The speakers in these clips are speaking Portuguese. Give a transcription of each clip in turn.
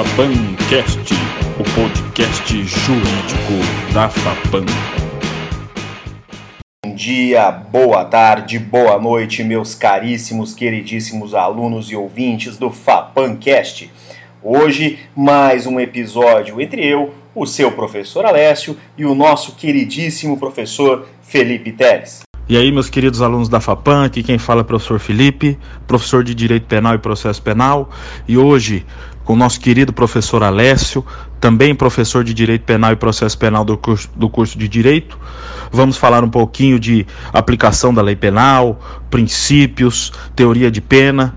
FAPANcast, o podcast jurídico da FAPAN. Bom dia, boa tarde, boa noite, meus caríssimos, queridíssimos alunos e ouvintes do FAPANcast. Hoje, mais um episódio entre eu, o seu professor Alessio e o nosso queridíssimo professor Felipe Teres. E aí, meus queridos alunos da FAPAN, aqui quem fala é o professor Felipe, professor de Direito Penal e Processo Penal, e hoje o nosso querido professor Alessio, também professor de Direito Penal e Processo Penal do curso, do curso de Direito. Vamos falar um pouquinho de aplicação da lei penal, princípios, teoria de pena,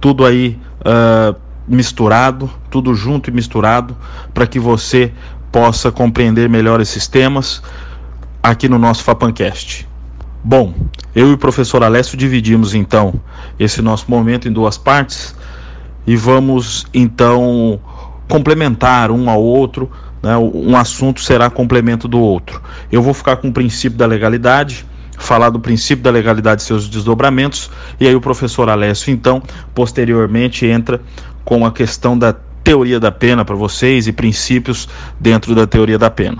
tudo aí uh, misturado, tudo junto e misturado, para que você possa compreender melhor esses temas aqui no nosso FAPANcast. Bom, eu e o professor Alessio dividimos então esse nosso momento em duas partes e vamos então complementar um ao outro, né? um assunto será complemento do outro. Eu vou ficar com o princípio da legalidade, falar do princípio da legalidade e seus desdobramentos, e aí o professor Alessio então posteriormente entra com a questão da teoria da pena para vocês e princípios dentro da teoria da pena.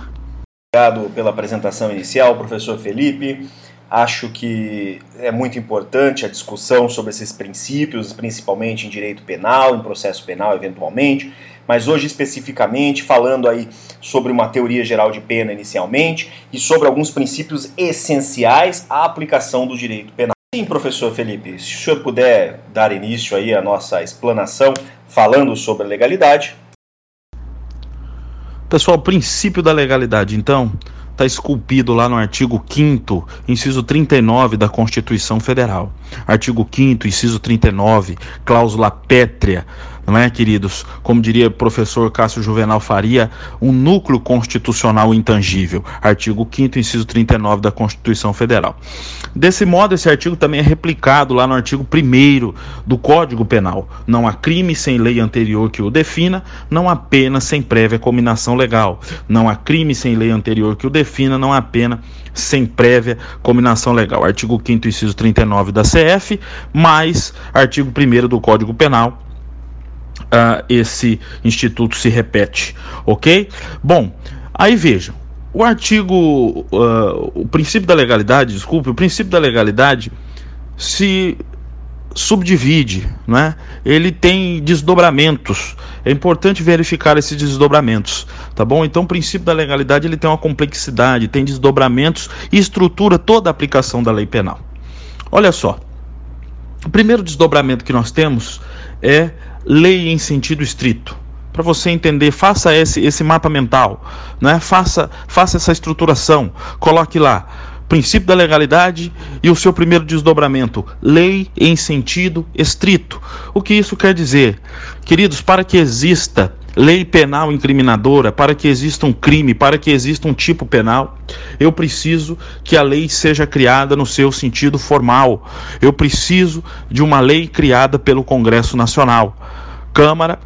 Obrigado pela apresentação inicial, professor Felipe. Acho que é muito importante a discussão sobre esses princípios, principalmente em direito penal, em processo penal, eventualmente, mas hoje especificamente falando aí sobre uma teoria geral de pena inicialmente e sobre alguns princípios essenciais à aplicação do direito penal. Sim, professor Felipe, se o senhor puder dar início aí à nossa explanação falando sobre a legalidade. Pessoal, princípio da legalidade, então, está esculpido lá no artigo 5 inciso 39 da Constituição Federal. Artigo 5 inciso 39, cláusula pétrea não é, queridos? Como diria o professor Cássio Juvenal Faria, um núcleo constitucional intangível. Artigo 5 inciso 39 da Constituição Federal. Desse modo, esse artigo também é replicado lá no artigo 1 do Código Penal. Não há crime sem lei anterior que o defina, não há pena sem prévia combinação legal. Não há crime sem lei anterior que o defina, não há pena sem prévia combinação legal. Artigo 5 inciso 39 da CF, mais artigo 1 do Código Penal uh, esse instituto se repete, ok? Bom, aí vejam, o artigo, uh, o princípio da legalidade, desculpe, o princípio da legalidade se subdivide, né? ele tem desdobramentos. É importante verificar esses desdobramentos, tá bom? Então, o princípio da legalidade ele tem uma complexidade, tem desdobramentos e estrutura toda a aplicação da lei penal. Olha só, o primeiro desdobramento que nós temos é lei em sentido estrito. Para você entender, faça esse, esse mapa mental, né? faça, faça essa estruturação, coloque lá princípio da legalidade e o seu primeiro desdobramento, lei em sentido estrito. O que isso quer dizer? Queridos, para que exista lei penal incriminadora, para que exista um crime, para que exista um tipo penal, eu preciso que a lei seja criada no seu sentido formal. Eu preciso de uma lei criada pelo Congresso Nacional, Câmara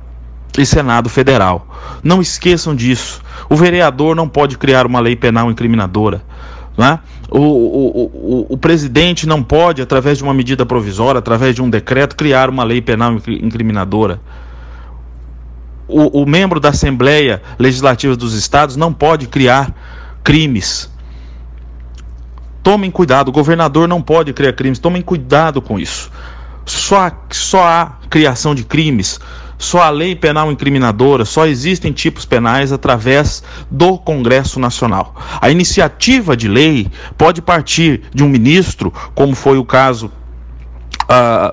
e Senado Federal. Não esqueçam disso. O vereador não pode criar uma lei penal incriminadora. Né? O, o, o, o, presidente não pode, através de uma medida provisória, através de um decreto, criar uma lei penal incriminadora o, o membro da Assembleia Legislativa dos Estados não pode criar crimes. Tomem cuidado, o governador não pode criar crimes, tomem cuidado com isso. Só, só há criação de crimes, só a lei penal incriminadora, só existem tipos penais através do Congresso Nacional. A iniciativa de lei pode partir de um ministro, como foi o caso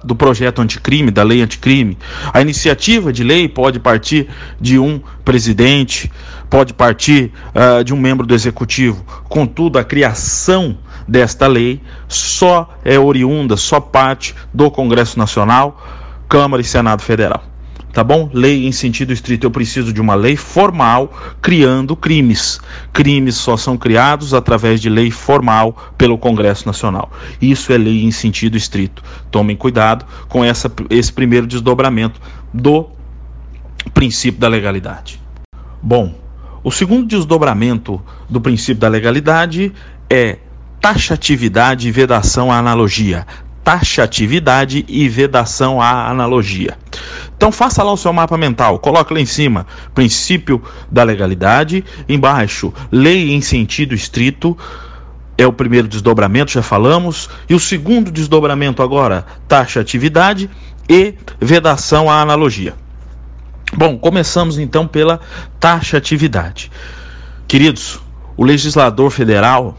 do projeto anticrime, da lei anticrime. A iniciativa de lei pode partir de um presidente, pode partir uh, de um membro do executivo. Contudo, a criação desta lei só é oriunda, só parte do Congresso Nacional, Câmara e Senado Federal tá bom? Lei em sentido estrito, eu preciso de uma lei formal criando crimes. Crimes só são criados através de lei formal pelo Congresso Nacional. Isso é lei em sentido estrito. Tomem cuidado com essa, esse primeiro desdobramento do princípio da legalidade. Bom, o segundo desdobramento do princípio da legalidade é taxatividade e vedação à analogia taxatividade e vedação à analogia. Então faça lá o seu mapa mental, coloque lá em cima princípio da legalidade, embaixo lei em sentido estrito, é o primeiro desdobramento, já falamos, e o segundo desdobramento agora, taxatividade e vedação à analogia. Bom, começamos então pela taxatividade. Queridos, o legislador federal,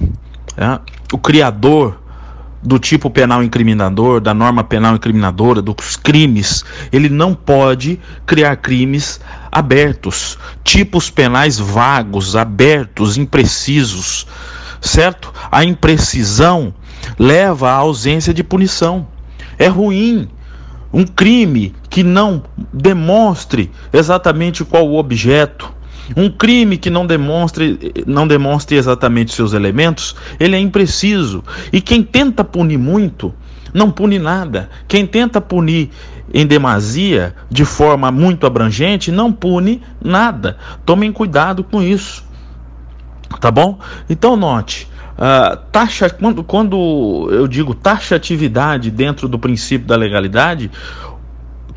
é, o criador do tipo penal incriminador, da norma penal incriminadora, dos crimes, ele não pode criar crimes abertos, tipos penais vagos, abertos, imprecisos, certo? A imprecisão leva à ausência de punição. É ruim um crime que não demonstre exatamente qual o objeto, um crime que não demonstre, não demonstre exatamente seus elementos, ele é impreciso. E quem tenta punir muito, não pune nada. Quem tenta punir em demasia, de forma muito abrangente, não pune nada. Tomem cuidado com isso. Tá bom? Então note, uh, taxa, quando, quando eu digo taxatividade dentro do princípio da legalidade,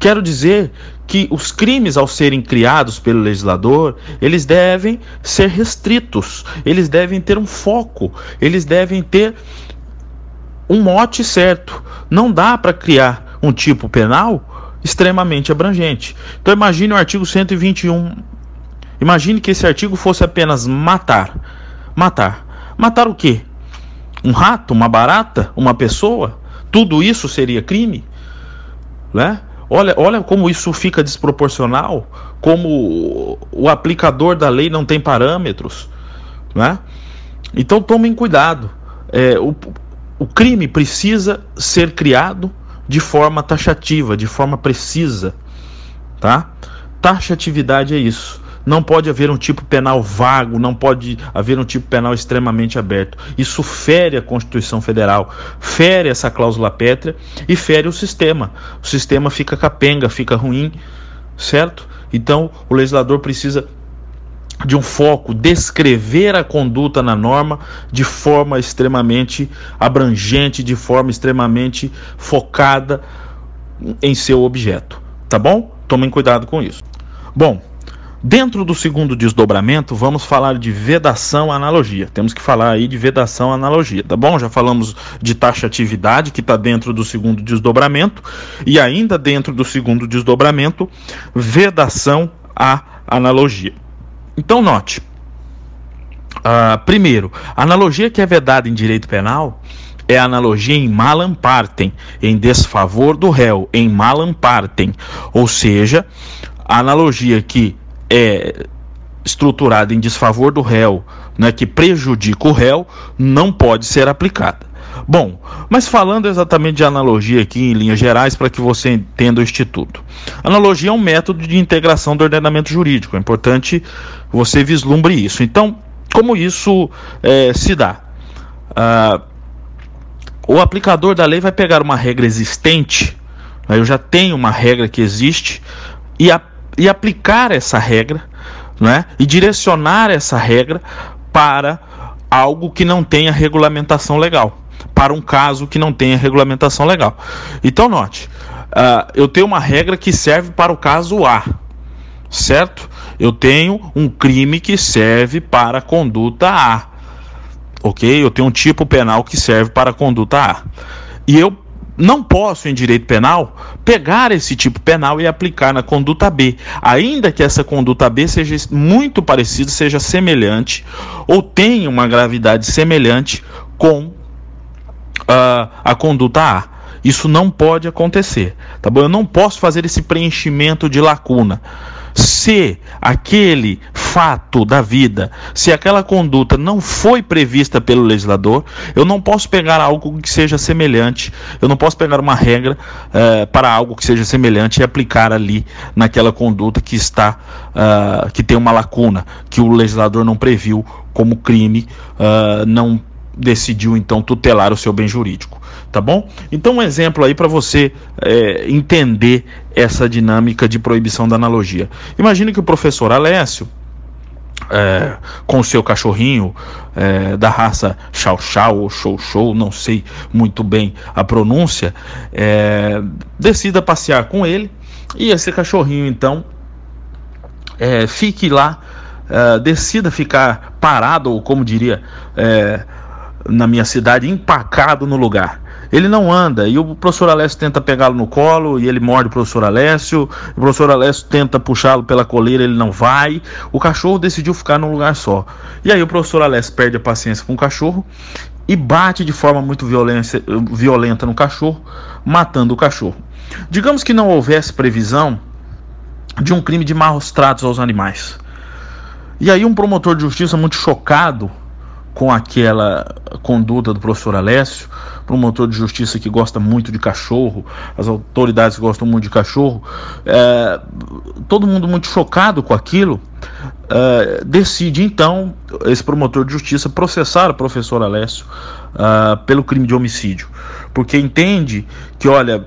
quero dizer que os crimes ao serem criados pelo legislador, eles devem ser restritos, eles devem ter um foco, eles devem ter um mote certo. Não dá para criar um tipo penal extremamente abrangente. Então imagine o artigo 121. Imagine que esse artigo fosse apenas matar. Matar. Matar o quê? Um rato, uma barata, uma pessoa? Tudo isso seria crime? Né? Olha, olha como isso fica desproporcional, como o aplicador da lei não tem parâmetros. Né? Então tomem cuidado. É, o, o crime precisa ser criado de forma taxativa, de forma precisa. Tá? Taxatividade é isso. Não pode haver um tipo penal vago, não pode haver um tipo penal extremamente aberto. Isso fere a Constituição Federal, fere essa cláusula pétrea e fere o sistema. O sistema fica capenga, fica ruim, certo? Então, o legislador precisa de um foco, descrever a conduta na norma de forma extremamente abrangente, de forma extremamente focada em seu objeto. Tá bom? Tomem cuidado com isso. Bom, Dentro do segundo desdobramento, vamos falar de vedação analogia. Temos que falar aí de vedação analogia, tá bom? Já falamos de taxatividade, que está dentro do segundo desdobramento, e ainda dentro do segundo desdobramento, vedação à analogia. Então, note. Uh, primeiro, a analogia que é vedada em direito penal é analogia em malam partem, em desfavor do réu, em malam partem. Ou seja, a analogia que é estruturada em desfavor do réu, né, que prejudica o réu, não pode ser aplicada. Bom, mas falando exatamente de analogia aqui em linhas gerais para que você entenda o instituto. Analogia é um método de integração do ordenamento jurídico. É importante você vislumbre isso. Então, como isso é, se dá? Ah, o aplicador da lei vai pegar uma regra existente. Né, eu já tenho uma regra que existe e a e aplicar essa regra, né? E direcionar essa regra para algo que não tenha regulamentação legal, para um caso que não tenha regulamentação legal. Então note, uh, eu tenho uma regra que serve para o caso A, certo? Eu tenho um crime que serve para a conduta A, ok? Eu tenho um tipo penal que serve para a conduta A. E eu não posso, em direito penal, pegar esse tipo penal e aplicar na conduta B, ainda que essa conduta B seja muito parecida, seja semelhante ou tenha uma gravidade semelhante com uh, a conduta A. Isso não pode acontecer, tá bom? Eu não posso fazer esse preenchimento de lacuna. Se aquele fato da vida, se aquela conduta não foi prevista pelo legislador, eu não posso pegar algo que seja semelhante, eu não posso pegar uma regra uh, para algo que seja semelhante e aplicar ali naquela conduta que está, uh, que tem uma lacuna, que o legislador não previu como crime, uh, não decidiu então tutelar o seu bem jurídico, tá bom? Então um exemplo aí para você é, entender essa dinâmica de proibição da analogia. Imagine que o professor Alessio é, com o seu cachorrinho é, da raça Chow Chow ou Show Show, não sei muito bem a pronúncia, é, decida passear com ele e esse cachorrinho então é, fique lá, é, decida ficar parado, ou como diria é, na minha cidade, empacado no lugar. Ele não anda e o professor Alessio tenta pegá-lo no colo e ele morde o professor Alessio. O professor Alessio tenta puxá-lo pela coleira, ele não vai. O cachorro decidiu ficar num lugar só. E aí o professor Alessio perde a paciência com o cachorro e bate de forma muito violenta no cachorro, matando o cachorro. Digamos que não houvesse previsão de um crime de maus tratos aos animais. E aí um promotor de justiça muito chocado com aquela conduta do professor Alessio, promotor de justiça que gosta muito de cachorro, as autoridades gostam muito de cachorro, é, todo mundo muito chocado com aquilo, é, decide então esse promotor de justiça processar o professor Alessio é, pelo crime de homicídio, porque entende que, olha,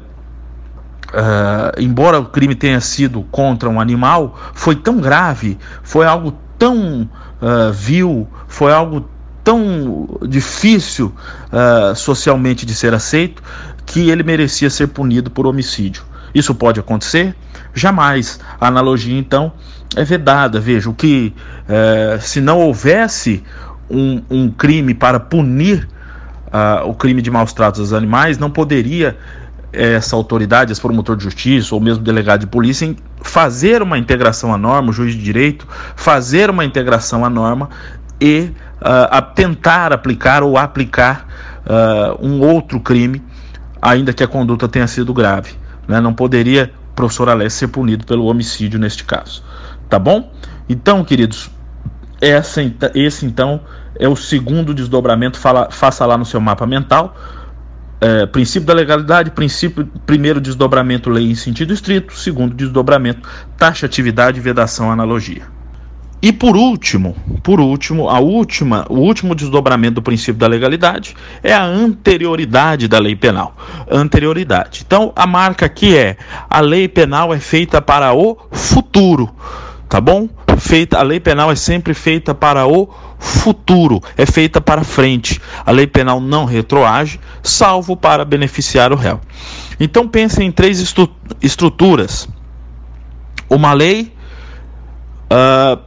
Uh, embora o crime tenha sido contra um animal, foi tão grave, foi algo tão uh, vil, foi algo tão difícil uh, socialmente de ser aceito que ele merecia ser punido por homicídio. Isso pode acontecer? Jamais. A analogia, então, é vedada. Veja, o que uh, se não houvesse um, um crime para punir uh, o crime de maus tratos aos animais, não poderia essa autoridade, esse promotor de justiça ou mesmo delegado de polícia, fazer uma integração à norma, o juiz de direito, fazer uma integração à norma e a tentar aplicar ou aplicar uh, um outro crime, ainda que a conduta tenha sido grave. Né? Não poderia o professor Alessio ser punido pelo homicídio neste caso. Tá bom? Então, queridos, essa, esse então é o segundo desdobramento, fala, faça lá no seu mapa mental. É, princípio da legalidade, princípio, primeiro desdobramento, lei em sentido estrito, segundo desdobramento, taxatividade, vedação, analogia. E por último, por último, a última, o último desdobramento do princípio da legalidade é a anterioridade da lei penal. Anterioridade. Então, a marca aqui é: a lei penal é feita para o futuro, tá bom? Feita, a lei penal é sempre feita para o futuro, é feita para frente. A lei penal não retroage, salvo para beneficiar o réu. Então, pense em três estru estruturas: uma lei uh,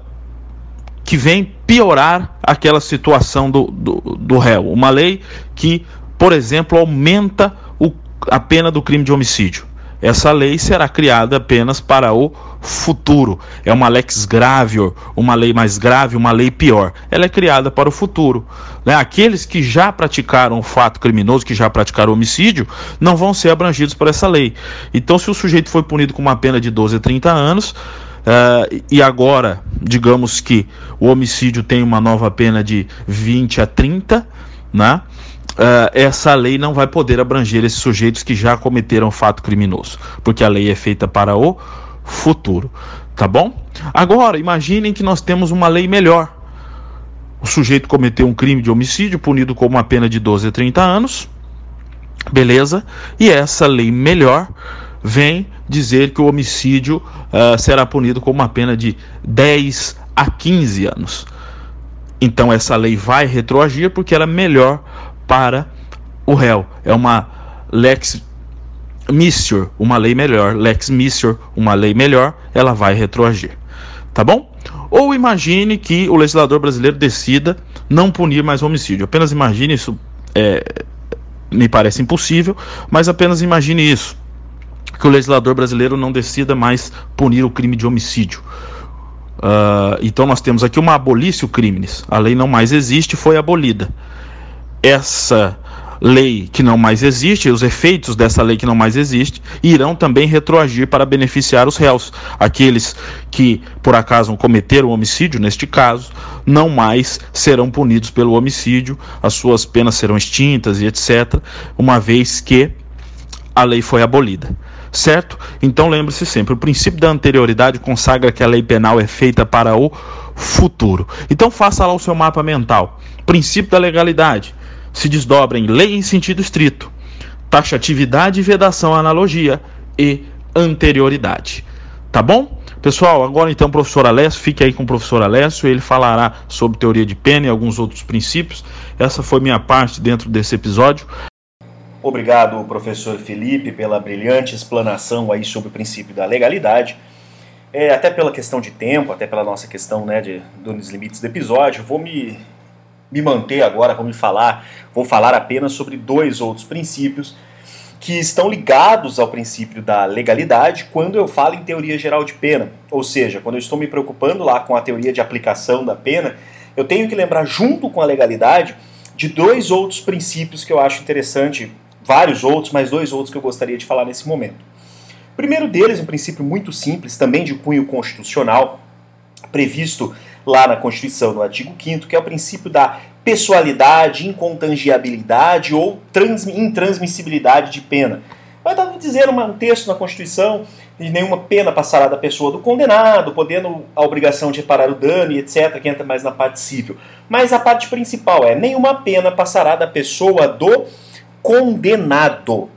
que vem piorar aquela situação do, do, do réu. Uma lei que, por exemplo, aumenta o, a pena do crime de homicídio. Essa lei será criada apenas para o futuro. É uma lex gravior, uma lei mais grave, uma lei pior. Ela é criada para o futuro. Né? Aqueles que já praticaram o fato criminoso, que já praticaram homicídio, não vão ser abrangidos por essa lei. Então, se o sujeito foi punido com uma pena de 12 a 30 anos, Uh, e agora, digamos que o homicídio tem uma nova pena de 20 a 30, né? Uh, essa lei não vai poder abranger esses sujeitos que já cometeram fato criminoso, porque a lei é feita para o futuro, tá bom? Agora, imaginem que nós temos uma lei melhor. O sujeito cometeu um crime de homicídio, punido com uma pena de 12 a 30 anos, beleza? E essa lei melhor vem dizer que o homicídio uh, será punido com uma pena de 10 a 15 anos. Então essa lei vai retroagir porque ela é melhor para o réu. É uma lex missior, uma lei melhor. Lex missior, uma lei melhor, ela vai retroagir. Tá bom? Ou imagine que o legislador brasileiro decida não punir mais homicídio. Apenas imagine isso. É, me parece impossível, mas apenas imagine isso que o legislador brasileiro não decida mais punir o crime de homicídio. Uh, então nós temos aqui uma abolício crimes. A lei não mais existe, foi abolida. Essa lei que não mais existe, os efeitos dessa lei que não mais existe, irão também retroagir para beneficiar os réus. Aqueles que, por acaso, cometeram homicídio, neste caso, não mais serão punidos pelo homicídio, as suas penas serão extintas e etc., uma vez que a lei foi abolida certo? Então lembre-se sempre, o princípio da anterioridade consagra que a lei penal é feita para o futuro. Então faça lá o seu mapa mental. Princípio da legalidade se desdobra em lei em sentido estrito, taxatividade, vedação, analogia e anterioridade. Tá bom? Pessoal, agora então o professor Alessio, fique aí com o professor Alessio, ele falará sobre teoria de pena e alguns outros princípios. Essa foi minha parte dentro desse episódio. Obrigado, professor Felipe, pela brilhante explanação aí sobre o princípio da legalidade. É, até pela questão de tempo, até pela nossa questão né, de, dos limites do episódio, vou me, me manter agora, vou me falar, vou falar apenas sobre dois outros princípios que estão ligados ao princípio da legalidade quando eu falo em teoria geral de pena. Ou seja, quando eu estou me preocupando lá com a teoria de aplicação da pena, eu tenho que lembrar junto com a legalidade de dois outros princípios que eu acho interessante, vários outros, mas dois outros que eu gostaria de falar nesse momento. O primeiro deles, um princípio muito simples, também de cunho constitucional, previsto lá na Constituição, no artigo 5 que é o princípio da pessoalidade, incontangibilidade ou intransmissibilidade de pena. Vai dizer um texto na Constituição de nenhuma pena passará da pessoa do condenado, podendo a obrigação de reparar o dano e etc., que entra mais na parte civil. Mas a parte principal é: nenhuma pena passará da pessoa do condenado.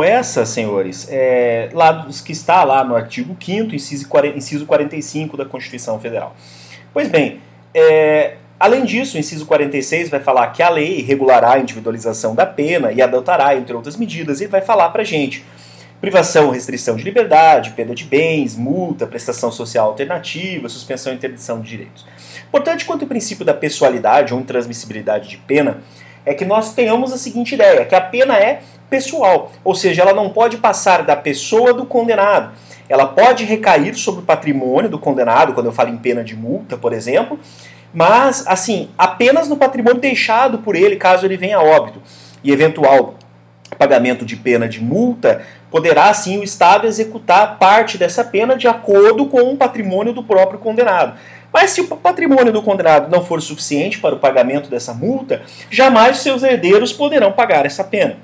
Essa, senhores, é lá que está lá no artigo 5 inciso 45 da Constituição Federal. Pois bem, é, além disso, o inciso 46 vai falar que a lei regulará a individualização da pena e adotará, entre outras medidas, e vai falar para gente privação ou restrição de liberdade, perda de bens, multa, prestação social alternativa, suspensão e interdição de direitos. Importante quanto ao princípio da pessoalidade ou intransmissibilidade de pena é que nós tenhamos a seguinte ideia, que a pena é pessoal, ou seja, ela não pode passar da pessoa do condenado ela pode recair sobre o patrimônio do condenado, quando eu falo em pena de multa, por exemplo, mas, assim, apenas no patrimônio deixado por ele, caso ele venha a óbito. E eventual pagamento de pena de multa, poderá, sim, o Estado executar parte dessa pena de acordo com o patrimônio do próprio condenado. Mas se o patrimônio do condenado não for suficiente para o pagamento dessa multa, jamais seus herdeiros poderão pagar essa pena.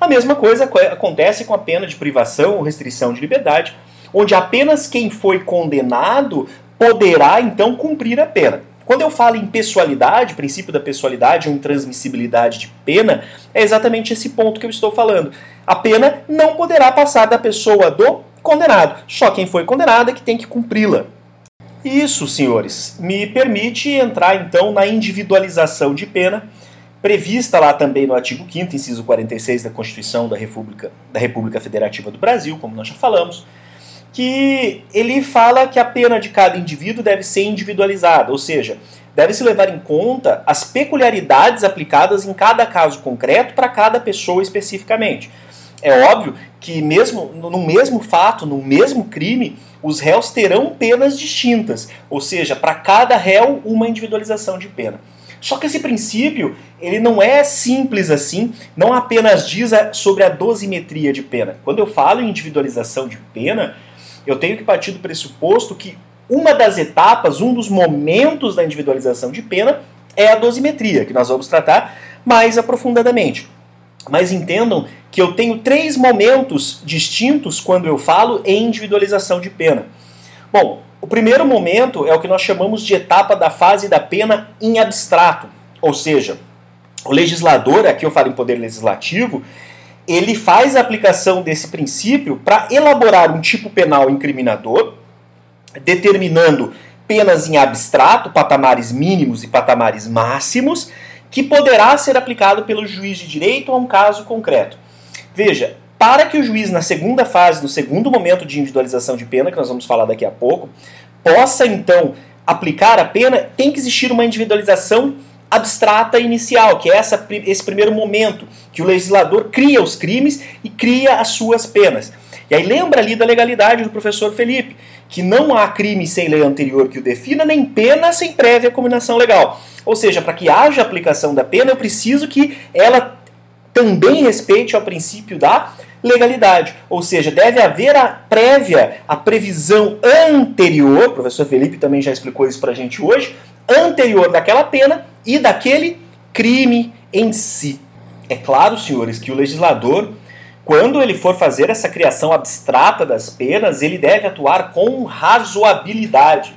A mesma coisa acontece com a pena de privação ou restrição de liberdade, onde apenas quem foi condenado poderá então cumprir a pena. Quando eu falo em pessoalidade, princípio da pessoalidade ou intransmissibilidade de pena, é exatamente esse ponto que eu estou falando. A pena não poderá passar da pessoa do condenado. Só quem foi condenado é que tem que cumpri-la. Isso, senhores, me permite entrar então na individualização de pena, prevista lá também no artigo 5 inciso 46 da Constituição da República, da República Federativa do Brasil, como nós já falamos, que ele fala que a pena de cada indivíduo deve ser individualizada, ou seja, deve-se levar em conta as peculiaridades aplicadas em cada caso concreto para cada pessoa especificamente. É óbvio que mesmo no mesmo fato, no mesmo crime, os réus terão penas distintas, ou seja, para cada réu uma individualização de pena. Só que esse princípio, ele não é simples assim, não apenas diz sobre a dosimetria de pena. Quando eu falo em individualização de pena, eu tenho que partir do pressuposto que uma das etapas, um dos momentos da individualização de pena é a dosimetria, que nós vamos tratar mais aprofundadamente. Mas entendam que eu tenho três momentos distintos quando eu falo em individualização de pena. Bom, o primeiro momento é o que nós chamamos de etapa da fase da pena em abstrato, ou seja, o legislador, aqui eu falo em poder legislativo, ele faz a aplicação desse princípio para elaborar um tipo penal incriminador, determinando penas em abstrato, patamares mínimos e patamares máximos, que poderá ser aplicado pelo juiz de direito a um caso concreto. Veja, para que o juiz, na segunda fase, no segundo momento de individualização de pena, que nós vamos falar daqui a pouco, possa então aplicar a pena, tem que existir uma individualização abstrata inicial, que é essa, esse primeiro momento, que o legislador cria os crimes e cria as suas penas. E aí lembra ali da legalidade do professor Felipe, que não há crime sem lei anterior que o defina, nem pena sem prévia combinação legal. Ou seja, para que haja aplicação da pena, eu preciso que ela também respeite ao princípio da legalidade. Ou seja, deve haver a prévia, a previsão anterior, o professor Felipe também já explicou isso para a gente hoje, anterior daquela pena e daquele crime em si. É claro, senhores, que o legislador, quando ele for fazer essa criação abstrata das penas, ele deve atuar com razoabilidade,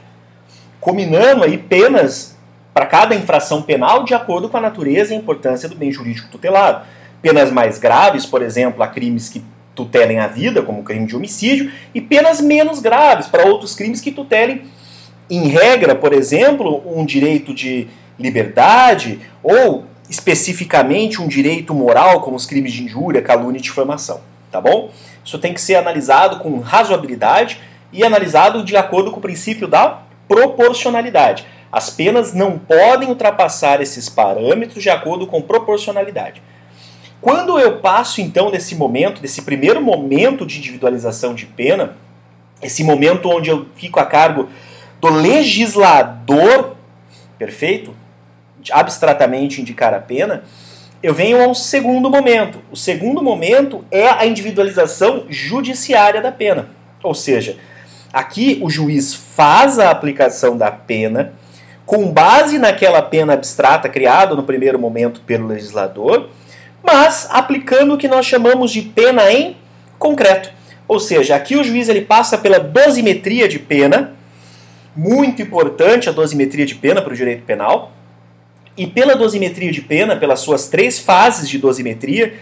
combinando aí penas para cada infração penal de acordo com a natureza e a importância do bem jurídico tutelado. Penas mais graves, por exemplo, a crimes que tutelem a vida, como crime de homicídio, e penas menos graves para outros crimes que tutelem, em regra, por exemplo, um direito de liberdade ou especificamente um direito moral, como os crimes de injúria, calúnia e difamação, tá bom? Isso tem que ser analisado com razoabilidade e analisado de acordo com o princípio da proporcionalidade. As penas não podem ultrapassar esses parâmetros de acordo com proporcionalidade. Quando eu passo então desse momento, desse primeiro momento de individualização de pena, esse momento onde eu fico a cargo do legislador, perfeito? Abstratamente indicar a pena, eu venho a um segundo momento. O segundo momento é a individualização judiciária da pena. Ou seja, aqui o juiz faz a aplicação da pena com base naquela pena abstrata criada no primeiro momento pelo legislador, mas aplicando o que nós chamamos de pena em concreto. Ou seja, aqui o juiz ele passa pela dosimetria de pena, muito importante a dosimetria de pena para o direito penal, e pela dosimetria de pena, pelas suas três fases de dosimetria,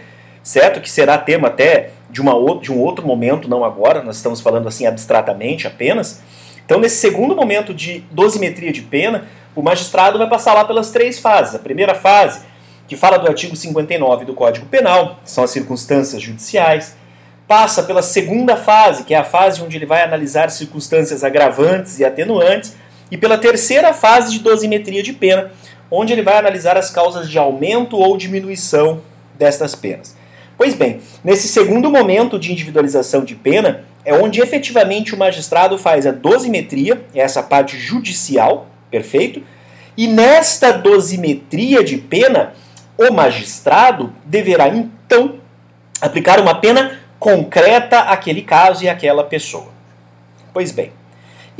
certo? Que será tema até de, uma, de um outro momento, não agora, nós estamos falando assim abstratamente apenas. Então, nesse segundo momento de dosimetria de pena, o magistrado vai passar lá pelas três fases. A primeira fase, que fala do artigo 59 do Código Penal, que são as circunstâncias judiciais. Passa pela segunda fase, que é a fase onde ele vai analisar circunstâncias agravantes e atenuantes. E pela terceira fase de dosimetria de pena, onde ele vai analisar as causas de aumento ou diminuição destas penas. Pois bem, nesse segundo momento de individualização de pena, é onde efetivamente o magistrado faz a dosimetria, é essa parte judicial, perfeito? E nesta dosimetria de pena, o magistrado deverá então aplicar uma pena concreta àquele caso e àquela pessoa. Pois bem,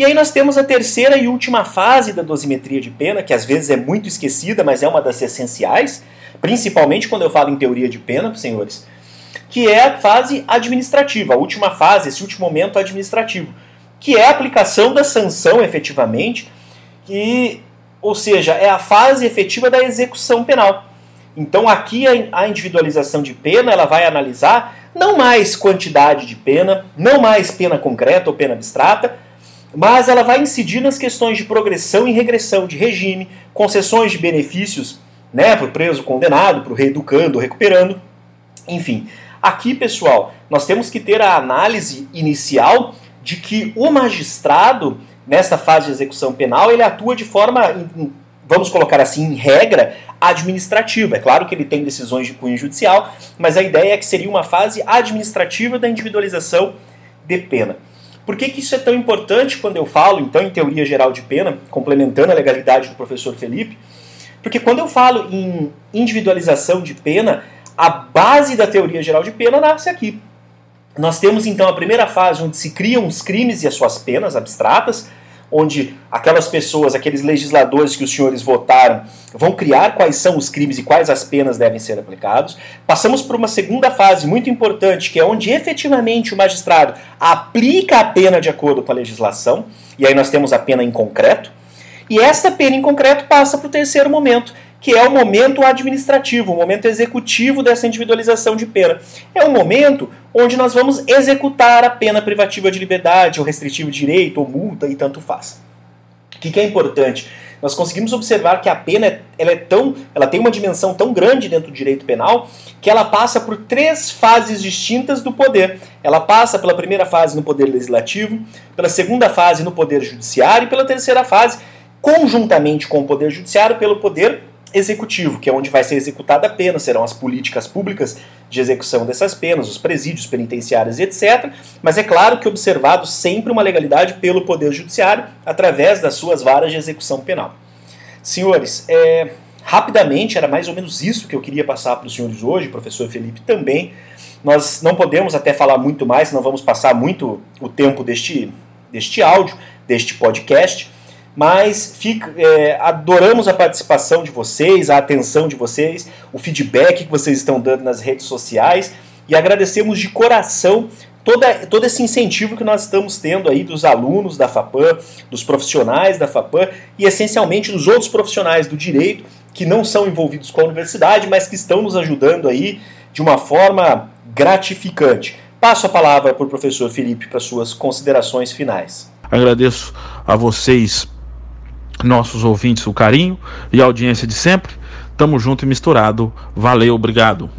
e aí nós temos a terceira e última fase da dosimetria de pena, que às vezes é muito esquecida, mas é uma das essenciais, principalmente quando eu falo em teoria de pena, senhores, que é a fase administrativa, a última fase, esse último momento administrativo, que é a aplicação da sanção efetivamente, que, ou seja, é a fase efetiva da execução penal. Então aqui a individualização de pena ela vai analisar não mais quantidade de pena, não mais pena concreta ou pena abstrata, mas ela vai incidir nas questões de progressão e regressão de regime, concessões de benefícios né, para o preso condenado, para o reeducando, recuperando, enfim. Aqui, pessoal, nós temos que ter a análise inicial de que o magistrado, nesta fase de execução penal, ele atua de forma, vamos colocar assim, em regra, administrativa. É claro que ele tem decisões de cunho judicial, mas a ideia é que seria uma fase administrativa da individualização de pena. Por que, que isso é tão importante quando eu falo, então, em teoria geral de pena, complementando a legalidade do professor Felipe? Porque quando eu falo em individualização de pena, a base da teoria geral de pena nasce aqui. Nós temos então a primeira fase onde se criam os crimes e as suas penas abstratas, onde aquelas pessoas, aqueles legisladores que os senhores votaram, vão criar quais são os crimes e quais as penas devem ser aplicados. Passamos por uma segunda fase muito importante, que é onde efetivamente o magistrado aplica a pena de acordo com a legislação, e aí nós temos a pena em concreto. E esta pena em concreto passa para o terceiro momento, que é o momento administrativo, o momento executivo dessa individualização de pena. É o momento onde nós vamos executar a pena privativa de liberdade, ou restritivo de direito, ou multa, e tanto faz. O que, é importante? Nós conseguimos observar que a pena é, ela é tão, ela tem uma dimensão tão grande dentro do direito penal que ela passa por três fases distintas do poder. Ela passa pela primeira fase no poder legislativo, pela segunda fase no poder judiciário e pela terceira fase, conjuntamente com o poder judiciário, pelo poder executivo, que é onde vai ser executada a pena, serão as políticas públicas de execução dessas penas, os presídios penitenciários e etc. Mas é claro que observado sempre uma legalidade pelo Poder Judiciário através das suas varas de execução penal. Senhores, é, rapidamente, era mais ou menos isso que eu queria passar para os senhores hoje, professor Felipe também. Nós não podemos até falar muito mais, não vamos passar muito o tempo deste, deste áudio, deste podcast mas fica, é, adoramos a participação de vocês, a atenção de vocês, o feedback que vocês estão dando nas redes sociais e agradecemos de coração toda, todo esse incentivo que nós estamos tendo aí dos alunos da FAPAM, dos profissionais da FAPAM e essencialmente dos outros profissionais do direito que não são envolvidos com a universidade, mas que estão nos ajudando aí de uma forma gratificante. Passo a palavra para o professor Felipe para suas considerações finais. Agradeço a vocês, nossos ouvintes, o carinho e a audiência de sempre. Tamo junto e misturado. Valeu, obrigado.